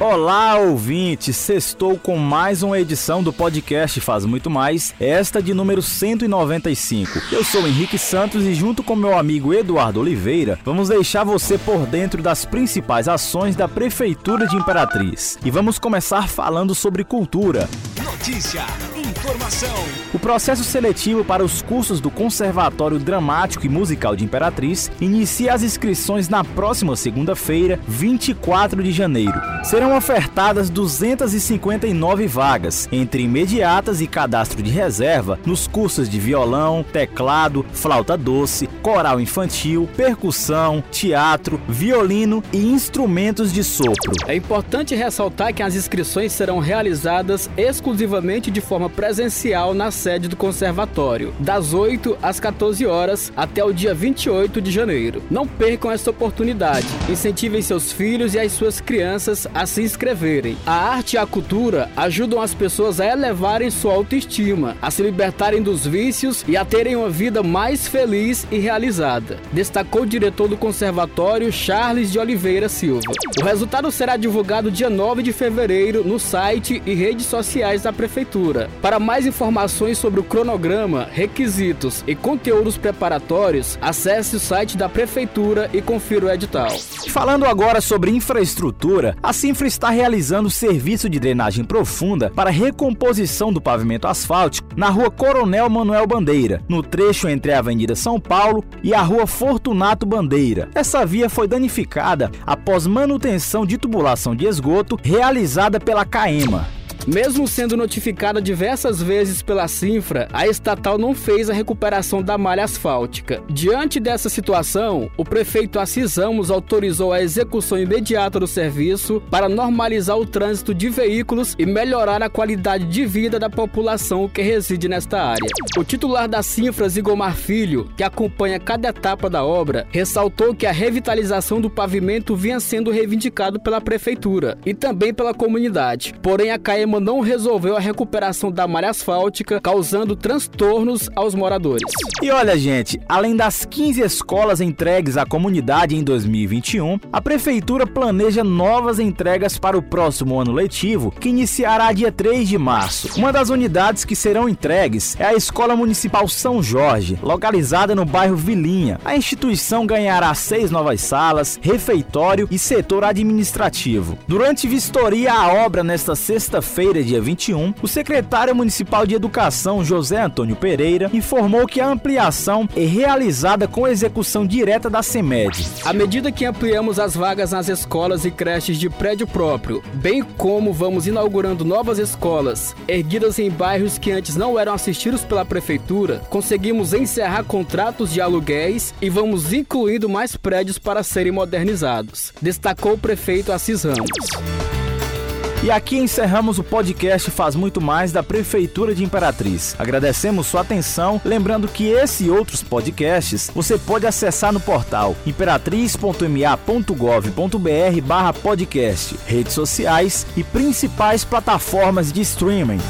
Olá, ouvinte! Sextou com mais uma edição do podcast Faz Muito Mais, esta de número 195. Eu sou Henrique Santos e, junto com meu amigo Eduardo Oliveira, vamos deixar você por dentro das principais ações da Prefeitura de Imperatriz. E vamos começar falando sobre cultura. Notícia, informação. O processo seletivo para os cursos do Conservatório Dramático e Musical de Imperatriz inicia as inscrições na próxima segunda-feira, 24 de janeiro. Serão ofertadas 259 vagas, entre imediatas e cadastro de reserva, nos cursos de violão, teclado, flauta doce, coral infantil, percussão, teatro, violino e instrumentos de sopro. É importante ressaltar que as inscrições serão realizadas exclusivamente de forma presencial na sede do conservatório, das 8 às 14 horas até o dia 28 de janeiro. Não percam essa oportunidade. Incentivem seus filhos e as suas crianças a se inscreverem. A arte e a cultura ajudam as pessoas a elevarem sua autoestima, a se libertarem dos vícios e a terem uma vida mais feliz e realizada, destacou o diretor do conservatório Charles de Oliveira Silva. O resultado será divulgado dia 9 de fevereiro no site e redes sociais da prefeitura. Para mais informações sobre o cronograma, requisitos e conteúdos preparatórios, acesse o site da prefeitura e confira o edital. Falando agora sobre infraestrutura, a Sinfra está realizando serviço de drenagem profunda para recomposição do pavimento asfáltico na rua Coronel Manuel Bandeira, no trecho entre a Avenida São Paulo e a rua Fortunato Bandeira. Essa via foi danificada após manutenção de tubulação de esgoto realizada pela CAEMA. Mesmo sendo notificada diversas vezes pela Sinfra, a estatal não fez a recuperação da malha asfáltica. Diante dessa situação, o prefeito Assis Ramos autorizou a execução imediata do serviço para normalizar o trânsito de veículos e melhorar a qualidade de vida da população que reside nesta área. O titular da Sinfra, Zigomar Filho, que acompanha cada etapa da obra, ressaltou que a revitalização do pavimento vinha sendo reivindicado pela prefeitura e também pela comunidade. Porém, a Não resolveu a recuperação da malha asfáltica, causando transtornos aos moradores. E olha, gente, além das 15 escolas entregues à comunidade em 2021, a prefeitura planeja novas entregas para o próximo ano letivo, que iniciará dia 3 de março. Uma das unidades que serão entregues é a Escola Municipal São Jorge, localizada no bairro Vilinha. A instituição ganhará seis novas salas, refeitório e setor administrativo. Durante vistoria à obra nesta sexta-feira, dia 21, o secretário municipal de Educação, José Antônio Pereira, informou que a ampliação é realizada com execução direta da CEMED. À medida que ampliamos as vagas nas escolas e creches de prédio próprio, bem como vamos inaugurando novas escolas, erguidas em bairros que antes não eram assistidos pela prefeitura, conseguimos encerrar contratos de aluguéis e vamos incluindo mais prédios para serem modernizados, destacou o prefeito Assis Ramos. E aqui encerramos o podcast Faz Muito Mais da Prefeitura de Imperatriz. Agradecemos sua atenção, lembrando que esse e outros podcasts você pode acessar no portal imperatriz.ma.gov.br barra podcast, redes sociais e principais plataformas de streaming.